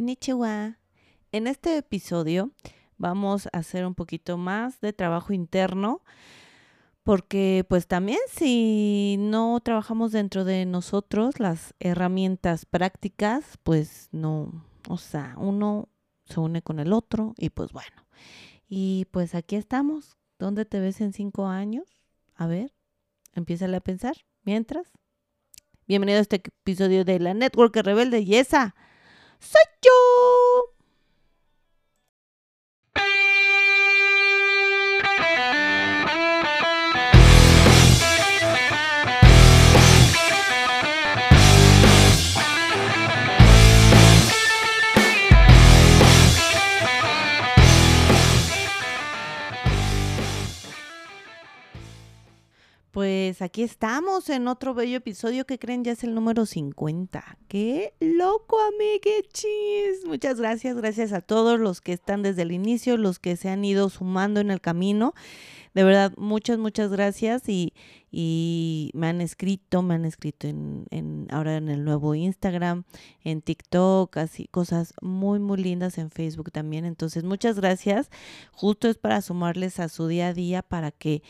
Konnichiwa. En este episodio vamos a hacer un poquito más de trabajo interno porque pues también si no trabajamos dentro de nosotros las herramientas prácticas, pues no, o sea, uno se une con el otro y pues bueno. Y pues aquí estamos. ¿Dónde te ves en cinco años? A ver, empieza a pensar. Mientras, bienvenido a este episodio de la Network Rebelde y esa soy Pues aquí estamos en otro bello episodio que creen ya es el número 50. ¡Qué loco, amiguechis! Muchas gracias, gracias a todos los que están desde el inicio, los que se han ido sumando en el camino. De verdad, muchas, muchas gracias y, y me han escrito, me han escrito en, en, ahora en el nuevo Instagram, en TikTok, así cosas muy, muy lindas en Facebook también. Entonces, muchas gracias. Justo es para sumarles a su día a día para que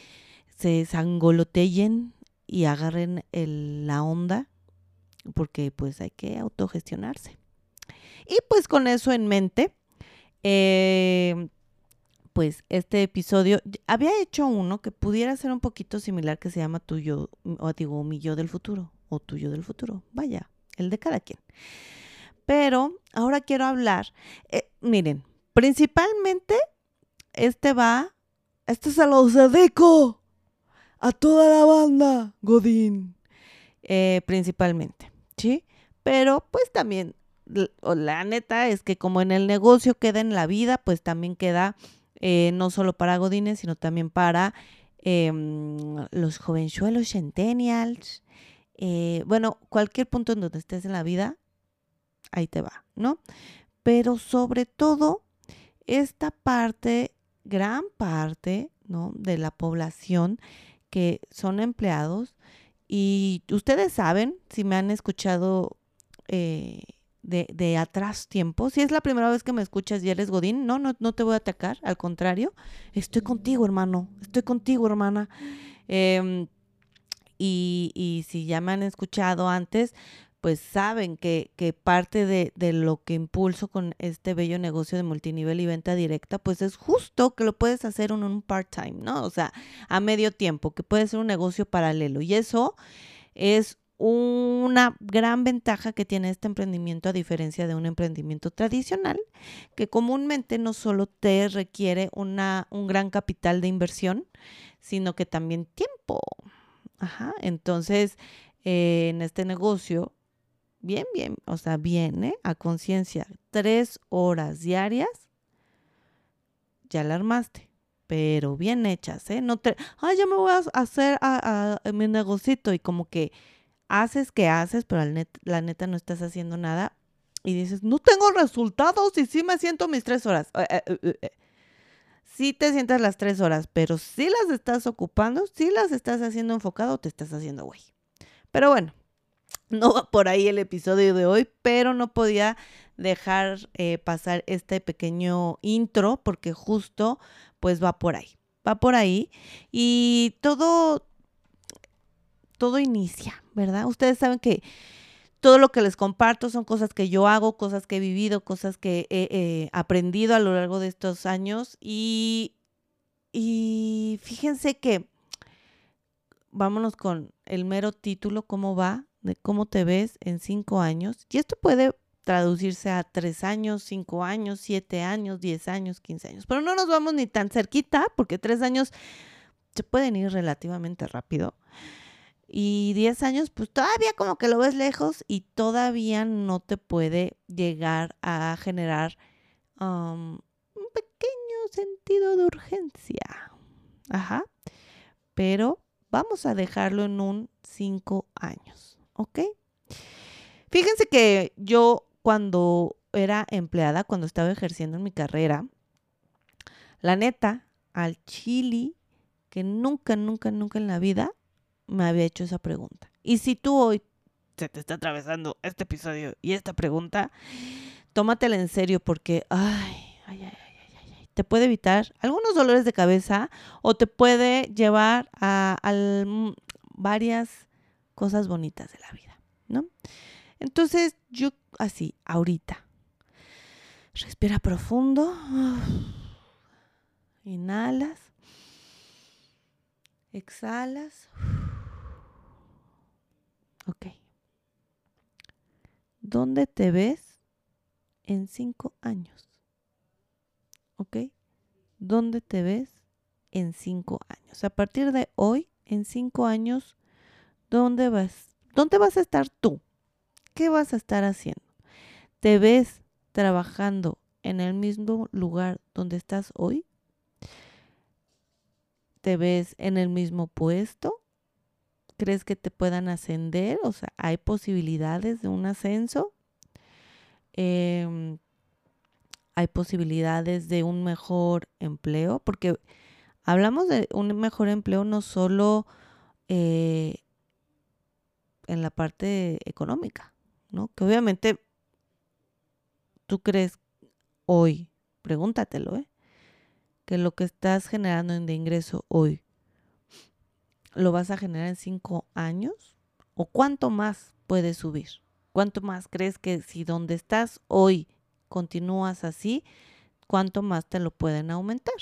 se sangoloteen y agarren la onda, porque pues hay que autogestionarse. Y pues con eso en mente, eh, pues este episodio, había hecho uno que pudiera ser un poquito similar que se llama tuyo, o digo, mi yo del futuro, o tuyo del futuro, vaya, el de cada quien. Pero ahora quiero hablar, eh, miren, principalmente este va, este es a los a toda la banda, Godín, eh, principalmente, ¿sí? Pero pues también, la neta es que como en el negocio queda en la vida, pues también queda eh, no solo para Godines, sino también para em, los jovenchuelos centennials. Eh, bueno, cualquier punto en donde estés en la vida, ahí te va, ¿no? Pero sobre todo, esta parte, gran parte, ¿no? De la población que son empleados y ustedes saben, si me han escuchado eh, de, de, atrás tiempo, si es la primera vez que me escuchas y eres Godín, no, no, no te voy a atacar, al contrario, estoy contigo, hermano, estoy contigo, hermana. Em, y, y si ya me han escuchado antes, pues saben que, que parte de, de, lo que impulso con este bello negocio de multinivel y venta directa, pues es justo que lo puedes hacer en un part-time, ¿no? O sea, a medio tiempo, que puede ser un negocio paralelo. Y eso es una gran ventaja que tiene este emprendimiento a diferencia de un emprendimiento tradicional, que comúnmente no solo te requiere una, un gran capital de inversión, sino que también tiempo. Ajá, entonces, eh, en este negocio bien, bien, o sea, bien, ¿eh? A conciencia, tres horas diarias, ya la armaste, pero bien hechas, ¿eh? No te, ay, ya me voy a hacer a, mi negocito y como que haces que haces, pero la, neta no estás haciendo nada y dices, no tengo resultados y sí me siento mis tres horas. Eh, eh, eh, sí te sientas las tres horas, pero sí las estás ocupando, sí las estás haciendo enfocado te estás haciendo güey. Pero bueno, no va por ahí el episodio de hoy, pero no podía dejar eh, pasar este pequeño intro porque justo pues va por ahí, va por ahí y todo, todo inicia, ¿verdad? Ustedes saben que todo lo que les comparto son cosas que yo hago, cosas que he vivido, cosas que he aprendido a lo largo de estos años y, y fíjense que vámonos con el mero título, ¿cómo va? De cómo te ves en cinco años. Y esto puede traducirse a tres años, cinco años, siete años, diez años, quince años. Pero no nos vamos ni tan cerquita porque tres años se pueden ir relativamente rápido. Y diez años, pues todavía como que lo ves lejos y todavía no te puede llegar a generar um, un pequeño sentido de urgencia. Ajá. Pero vamos a dejarlo en un cinco años. ¿Ok? Fíjense que yo cuando era empleada, cuando estaba ejerciendo en mi carrera, la neta, al chili, que nunca, nunca, nunca en la vida me había hecho esa pregunta. Y si tú hoy se te está atravesando este episodio y esta pregunta, tómatela en serio porque, ay, ay, ay, ay, te puede evitar algunos dolores de cabeza o te puede llevar a, a varias cosas bonitas de la vida, ¿no? Entonces, yo así, ahorita, respira profundo, inhalas, exhalas. Ok. ¿Dónde te ves en cinco años? ¿Ok? ¿Dónde te ves en cinco años? A partir de hoy, en cinco años, ¿dónde vas? ¿Dónde vas a estar tú? ¿Qué vas a estar haciendo? ¿Te ves trabajando en el mismo lugar donde estás hoy? ¿Te ves en el mismo puesto? ¿Crees que te puedan ascender? O sea, ¿hay posibilidades de un ascenso? Em, ¿Hay posibilidades de un mejor empleo? Porque hablamos de un mejor empleo no solo eh, en la parte económica, ¿no? Que obviamente tú crees hoy, pregúntatelo, ¿eh? Que lo que estás generando de ingreso hoy, ¿lo vas a generar en cinco años? ¿O cuánto más puedes subir? ¿Cuánto más crees que si donde estás hoy continúas así, cuánto más te lo pueden aumentar?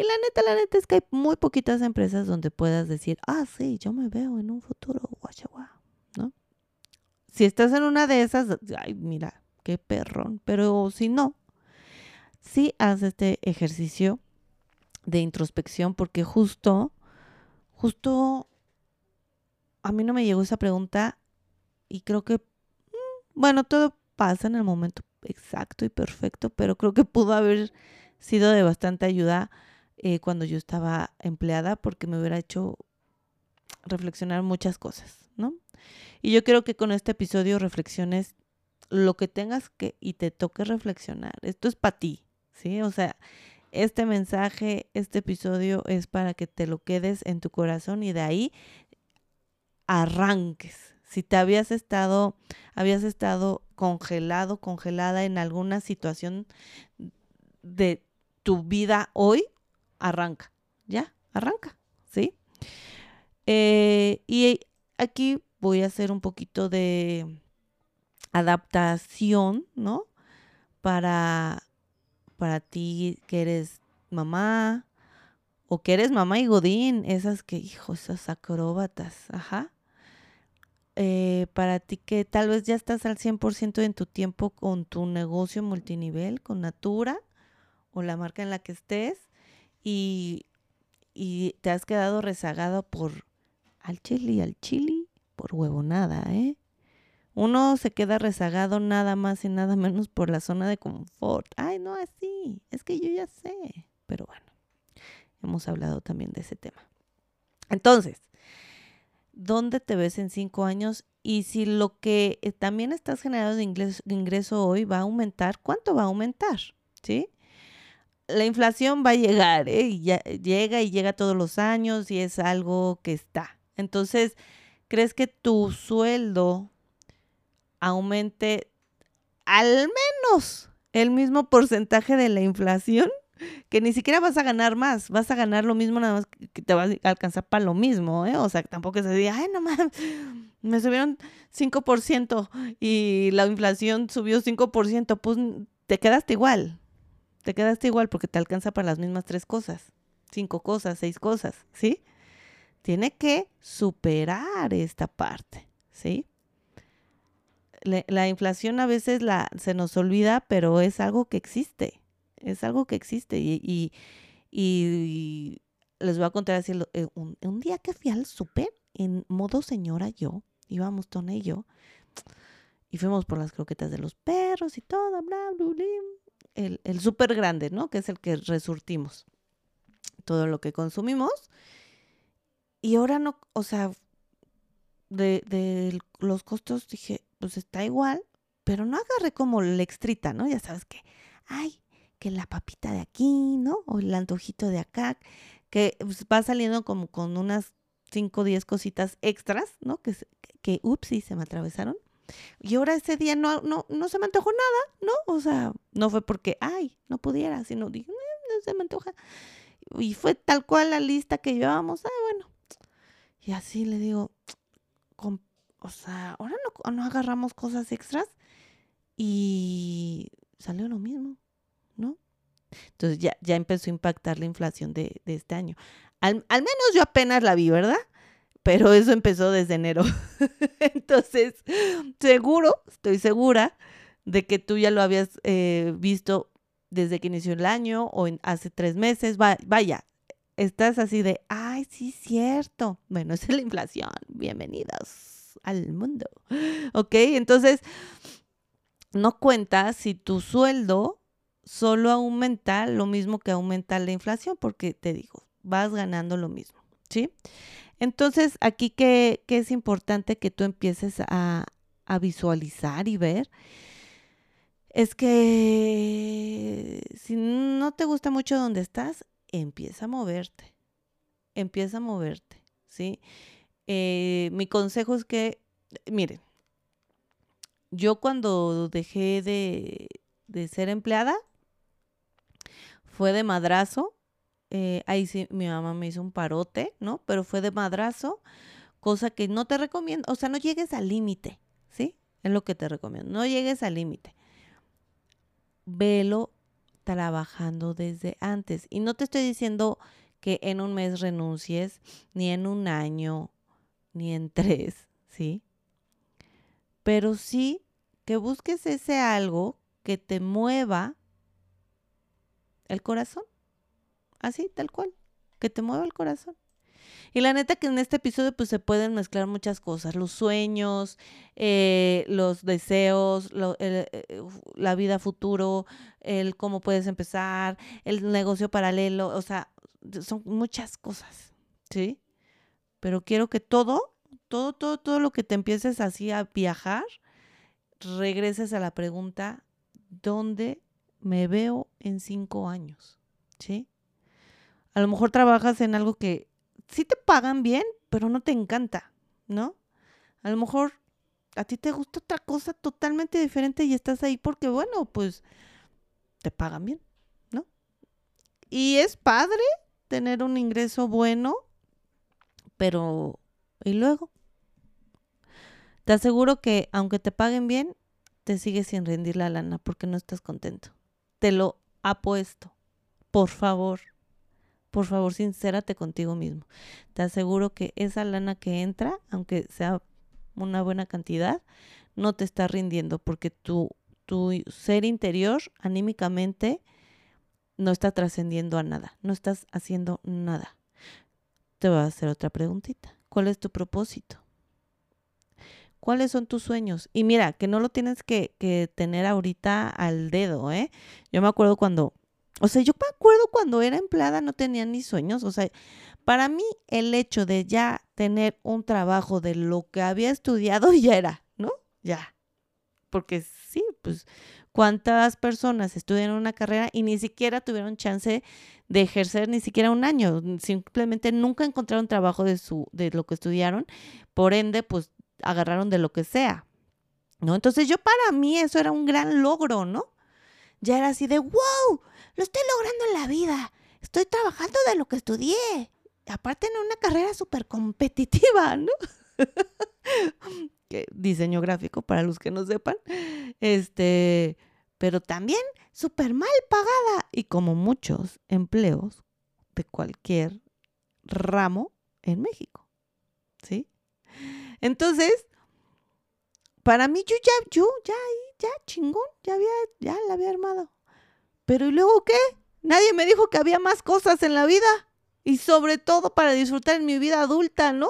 Y la neta, la neta es que hay muy poquitas empresas donde puedas decir, ah, sí, yo me veo en un futuro, ¿no? Si estás en una de esas, ay, mira, qué perrón. Pero si no, sí haz este ejercicio de introspección porque justo, justo a mí no me llegó esa pregunta y creo que, mm, bueno, todo pasa en el momento exacto y perfecto, pero creo que pudo haber sido de bastante ayuda eh, cuando yo estaba empleada porque me hubiera hecho reflexionar muchas cosas, ¿no? Y yo creo que con este episodio reflexiones lo que tengas que y te toque reflexionar. Esto es para ti, ¿sí? O sea, este mensaje, este episodio es para que te lo quedes en tu corazón y de ahí arranques. Si te habías estado, habías estado congelado, congelada en alguna situación de tu vida hoy, arranca, ¿ya? Arranca, ¿sí? Eh, y aquí voy a hacer un poquito de adaptación, ¿no? Para, para ti que eres mamá o que eres mamá y godín, esas que, hijo, esas acróbatas, ajá. Eh, para ti que tal vez ya estás al 100% en tu tiempo con tu negocio multinivel, con Natura o la marca en la que estés y, y te has quedado rezagado por al chili, al chili, por huevonada, ¿eh? Uno se queda rezagado nada más y nada menos por la zona de confort. Ay, no, así, es que yo ya sé. Pero bueno, hemos hablado también de ese tema. Entonces, ¿dónde te ves en cinco años? Y si lo que eh, también estás generando de ingreso, ingreso hoy va a aumentar, ¿cuánto va a aumentar? ¿Sí? La inflación va a llegar, ¿eh? Y ya, llega y llega todos los años y es algo que está. Entonces, ¿crees que tu sueldo aumente al menos el mismo porcentaje de la inflación, que ni siquiera vas a ganar más, vas a ganar lo mismo, nada más que te va a alcanzar para lo mismo, ¿eh? O sea, tampoco se diga, ay, no mames, me subieron 5% y la inflación subió 5%, pues te quedaste igual, te quedaste igual porque te alcanza para las mismas tres cosas, cinco cosas, seis cosas, ¿sí? Tiene que superar esta parte, ¿sí? la, inflación a veces la, se nos olvida, pero es algo que existe, es algo que existe. Y, y, les voy a contar así, eh, un, día que fui al súper, en modo señora yo, íbamos Tone y yo, y fuimos por las croquetas de los perros y todo, bla, bla, bla, el, el súper grande, ¿no? Que es el que resurtimos todo lo que consumimos. Y ahora no, o sea, de, de los costos dije, pues está igual, pero no agarré como la extrita, ¿no? Ya sabes que, ay, que la papita de aquí, ¿no? O el antojito de acá, que pues, va saliendo como con unas 5 o 10 cositas extras, ¿no? Que, que ups, sí, se me atravesaron. Y ahora ese día no, no, no se me antojó nada, ¿no? O sea, no fue porque, ay, no pudiera, sino dije, no se me antoja. Y fue tal cual la lista que llevábamos, ah, bueno. Y así le digo, o sea, ahora no, no agarramos cosas extras y salió lo mismo, ¿no? Entonces ya, ya empezó a impactar la inflación de, de este año. Al, al, menos yo apenas la vi, ¿verdad? Pero eso empezó desde enero. Entonces, seguro, estoy segura de que tú ya lo habías eh, visto desde que inició el año o en, hace tres meses. Va, vaya, estás así de, ay, sí, cierto. Bueno, es la inflación. Bienvenidos al mundo. ¿Ok? Entonces, no cuentas si tu sueldo solo aumenta lo mismo que aumenta la inflación, porque te digo, vas ganando lo mismo, ¿sí? Entonces, aquí que, es importante que tú empieces a, a visualizar y ver, es que si no te gusta mucho donde estás, empieza a moverte, empieza a moverte, ¿sí? Eh, mi consejo es que, miren, yo cuando dejé de, de ser empleada, fue de madrazo. Eh, ahí sí, mi mamá me hizo un parote, ¿no? Pero fue de madrazo, cosa que no te recomiendo. O sea, no llegues al límite, ¿sí? Es lo que te recomiendo. No llegues al límite. Velo trabajando desde antes. Y no te estoy diciendo que en un mes renuncies, ni en un año, ni en tres, ¿sí? Pero sí que busques ese algo que te mueva el corazón. Así, tal cual. Que te mueva el corazón. Y la neta que en este episodio pues se pueden mezclar muchas cosas, los sueños, eh, los deseos, eh, la vida futuro, el cómo puedes empezar, el negocio paralelo, o sea, son muchas cosas, ¿sí? Pero quiero que todo, todo, todo, todo lo que te empieces así a viajar, regreses a la pregunta, ¿dónde me veo en cinco años? ¿Sí? A lo mejor trabajas en algo que sí te pagan bien, pero no te encanta, ¿no? A lo mejor a ti te gusta otra cosa totalmente diferente y estás ahí porque, bueno, pues te pagan bien, ¿no? Y es padre tener un ingreso bueno, pero ¿y luego? Te aseguro que aunque te paguen bien, te sigues sin rendir la lana porque no estás contento. Te lo apuesto. Por favor, por favor, sincérate contigo mismo. Te aseguro que esa lana que entra, aunque sea una buena cantidad, no te está rindiendo porque tu, tu ser interior, anímicamente, no está trascendiendo a nada, no estás haciendo nada. Te voy a hacer otra preguntita. ¿Cuál es tu propósito? ¿Cuáles son tus sueños? Y mira, que no lo tienes que, que tener ahorita al dedo, ¿eh? Yo me acuerdo cuando o sea, yo me acuerdo cuando era empleada no tenía ni sueños. O sea, para mí el hecho de ya tener un trabajo de lo que había estudiado ya era, ¿no? Ya. Porque sí, pues cuántas personas estudian una carrera y ni siquiera tuvieron chance de ejercer ni siquiera un año, simplemente nunca encontraron trabajo de su de lo que estudiaron, por ende pues agarraron de lo que sea. ¿No? Entonces yo para mí eso era un gran logro, ¿no? Ya era así de, wow, lo estoy logrando en la vida. Estoy trabajando de lo que estudié. Aparte en una carrera súper competitiva, ¿no? Diseño gráfico, para los que no sepan. Este, pero también súper mal pagada. Y como muchos empleos de cualquier ramo en México. ¿Sí? Entonces, para mí yo ya, yo ya, ya, chingón, ya había, ya la había armado. Pero ¿y luego qué? Nadie me dijo que había más cosas en la vida. Y sobre todo para disfrutar en mi vida adulta, ¿no?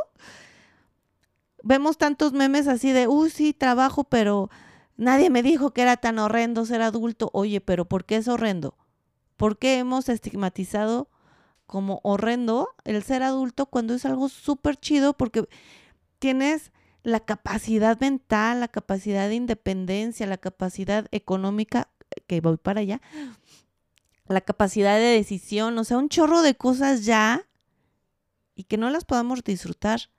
Vemos tantos memes así de, uy, sí, trabajo, pero nadie me dijo que era tan horrendo ser adulto. Oye, pero ¿por qué es horrendo? ¿Por qué hemos estigmatizado como horrendo el ser adulto cuando es algo súper chido? Porque tienes la capacidad mental, la capacidad de independencia, la capacidad económica, que voy para allá, la capacidad de decisión, o sea, un chorro de cosas ya y que no las podamos disfrutar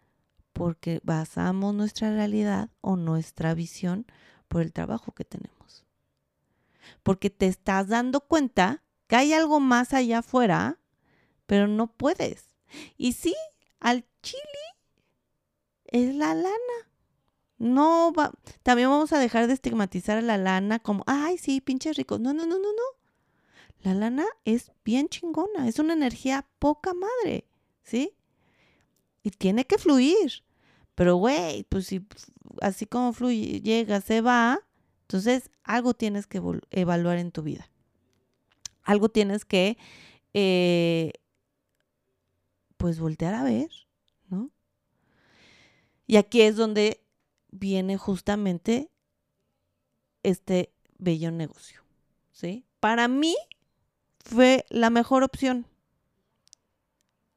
porque basamos nuestra realidad o nuestra visión por el trabajo que tenemos. Porque te estás dando cuenta que hay algo más allá afuera, pero no puedes. Y sí, al chili es la lana. No va, también vamos a dejar de estigmatizar a la lana como, ay, sí, pinches ricos. No, no, no, no, no. La lana es bien chingona, es una energía poca madre, ¿sí? Y tiene que fluir. Pero, güey, pues si así como fluye, llega, se va, entonces algo tienes que evaluar en tu vida. Algo tienes que, eh, pues, voltear a ver. Y aquí es donde viene justamente este bello negocio, ¿sí? Para mí fue la mejor opción.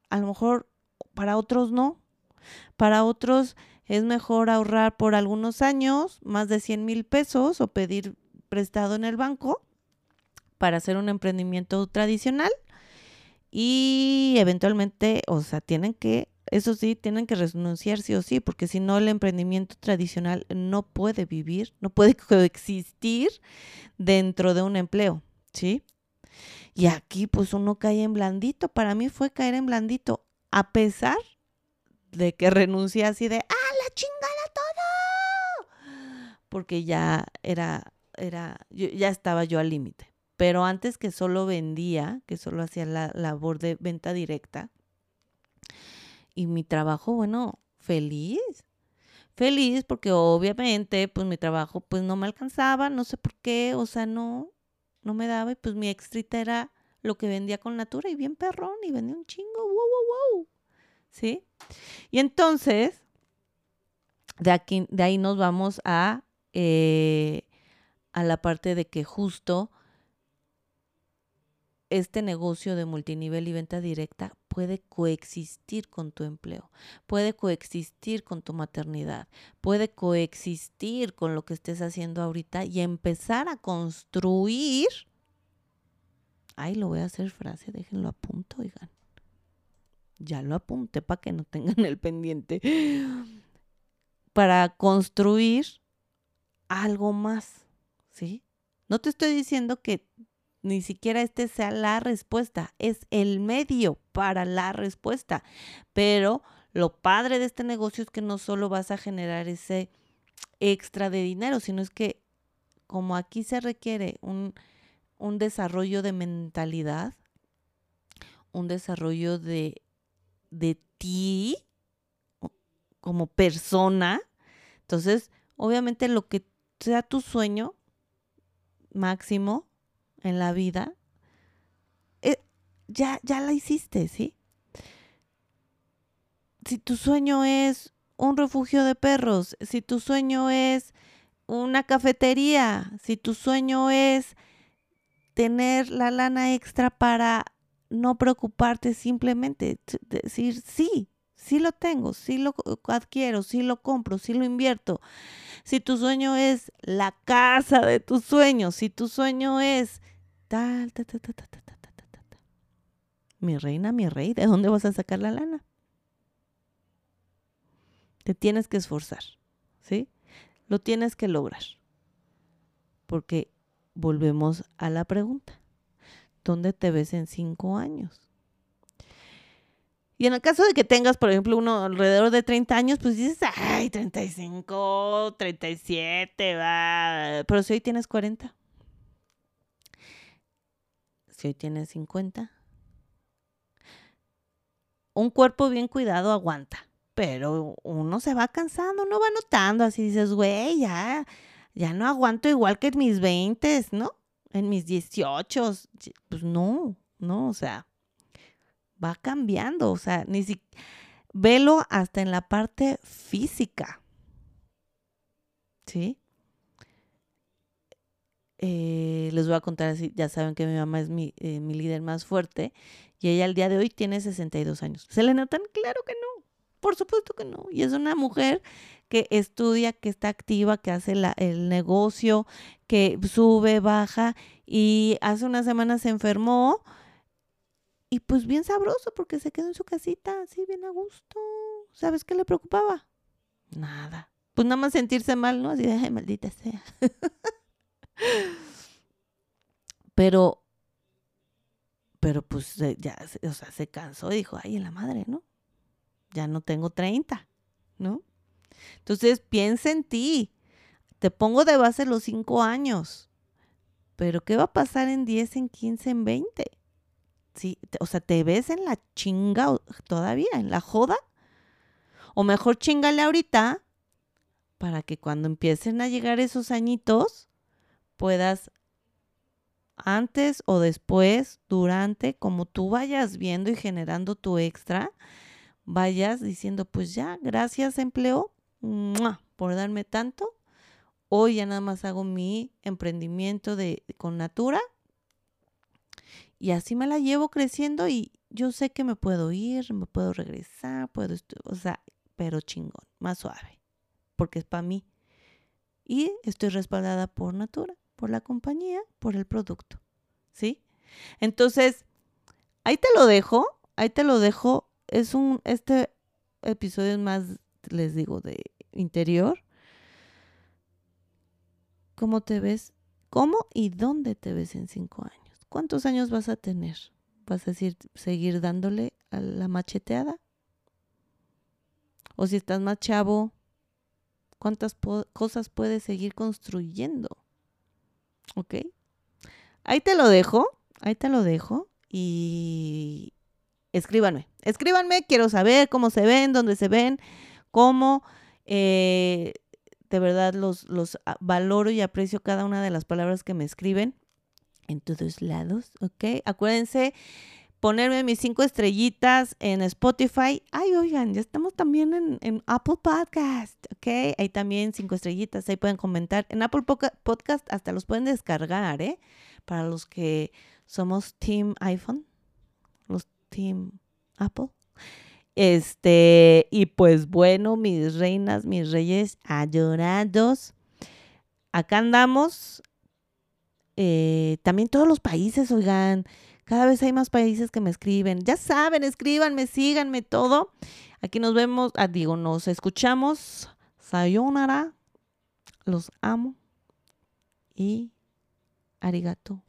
A lo mejor para otros no. Para otros es mejor ahorrar por algunos años más de 100 mil pesos o pedir prestado en el banco para hacer un emprendimiento tradicional y eventualmente, o sea, tienen que, eso sí, tienen que renunciar sí o sí, porque si no el emprendimiento tradicional no puede vivir, no puede coexistir dentro de un empleo, ¿sí? Y aquí pues uno cae en blandito, para mí fue caer en blandito, a pesar de que renuncié así de, ¡ah, la chingada todo! Porque ya era, era, ya estaba yo al límite. Pero antes que solo vendía, que solo hacía la labor de venta directa, y mi trabajo, bueno, feliz. Feliz porque obviamente pues mi trabajo pues no me alcanzaba, no sé por qué, o sea, no, no me daba y pues mi extrita era lo que vendía con Natura y bien perrón y vendía un chingo, wow, wow, wow. ¿sí? Y entonces, de, aquí, de ahí nos vamos a, eh, a la parte de que justo este negocio de multinivel y venta directa puede coexistir con tu empleo, puede coexistir con tu maternidad, puede coexistir con lo que estés haciendo ahorita y empezar a construir. Ay, lo voy a hacer frase, déjenlo a punto, oigan ya lo apunté para que no tengan el pendiente, para construir algo más, ¿sí? No te estoy diciendo que ni siquiera este sea la respuesta, es el medio para la respuesta, pero lo padre de este negocio es que no solo vas a generar ese extra de dinero, sino es que como aquí se requiere un, un desarrollo de mentalidad, un desarrollo de de ti como persona. Entonces, obviamente lo que sea tu sueño máximo en la vida, eh, ya, ya la hiciste, ¿sí? Si tu sueño es un refugio de perros, si tu sueño es una cafetería, si tu sueño es tener la lana extra para no preocuparte, simplemente decir sí, sí lo tengo, sí lo adquiero, sí lo compro, sí lo invierto. Si tu sueño es la casa de tus sueños, si tu sueño es tal, tal, tal, tal, tal, tal, tal, tal, tal. Mi reina, mi rey, ¿de dónde vas a sacar la lana? Te tienes que esforzar, ¿sí? Lo tienes que lograr. Porque volvemos a la pregunta. ¿dónde te ves en cinco años? Y en el caso de que tengas, por ejemplo, uno alrededor de 30 años, pues dices, ay, 35, 37, va. Pero si hoy tienes 40, si hoy tienes 50, un cuerpo bien cuidado aguanta, pero uno se va cansando, uno va notando, así dices, güey, ya, ya no aguanto igual que en mis 20, ¿no? en mis 18, pues no, no, o sea, va cambiando, o sea, ni si velo hasta en la parte física. ¿Sí? Eh, les voy a contar así, ya saben que mi mamá es mi, eh, líder más fuerte y ella al día de hoy tiene 62 años. ¿Se le notan? Claro que no, por supuesto que no. Y es una mujer que estudia, que está activa, que hace el negocio, que sube, baja y hace una semana se enfermó y pues bien sabroso porque se quedó en su casita, así bien a gusto, ¿Sabes qué le preocupaba? Nada. Pues nada más sentirse mal, ¿no? Así de, ay, maldita sea. pero, pero pues ya, o sea, se cansó y dijo, ay, en la madre, ¿no? Ya no tengo 30, ¿no? Entonces piensa en ti. Te pongo de base los 5 años. Pero ¿qué va a pasar en 10, en 15, en 20? Sí, o sea, ¿te ves en la chinga todavía, en la joda? O mejor chingale ahorita para que cuando empiecen a llegar esos añitos puedas antes o después, durante, como tú vayas viendo y generando tu extra, vayas diciendo, pues ya, gracias empleo por darme tanto. Hoy ya nada más hago mi emprendimiento de, con Natura y así me la llevo creciendo y yo sé que me puedo ir, me puedo regresar, puedo, o sea, pero chingón, más suave, porque es para mí. Y estoy respaldada por Natura, por la compañía, por el producto, ¿sí? Entonces, ahí te lo dejo, ahí te lo dejo. Es un, este episodio es más, les digo, de interior. ¿Cómo te ves? ¿Cómo y dónde te ves en cinco años? ¿Cuántos años vas a tener? ¿Vas a decir, seguir dándole a la macheteada? O si estás más chavo, ¿cuántas cosas puedes seguir construyendo? ¿Ok? Ahí te lo dejo, ahí te lo dejo y escríbanme, escríbanme, quiero saber cómo se ven, dónde se ven, cómo eh, de verdad los, los valoro y aprecio cada una de las palabras que me escriben en todos lados, ¿ok? Acuérdense ponerme mis cinco estrellitas en Spotify. Ay, oigan, ya estamos también en, Apple Podcast, ¿ok? Ahí también cinco estrellitas, ahí pueden comentar. En Apple Podcast hasta los pueden descargar, ¿eh? Para los que somos Team iPhone, los Team Apple. Este, y pues bueno, mis reinas, mis reyes adorados, acá andamos. Eh, también todos los países, oigan, cada vez hay más países que me escriben. Ya saben, escríbanme, síganme todo. Aquí nos vemos, ah, digo, nos escuchamos. Sayonara. Los amo. Y arigato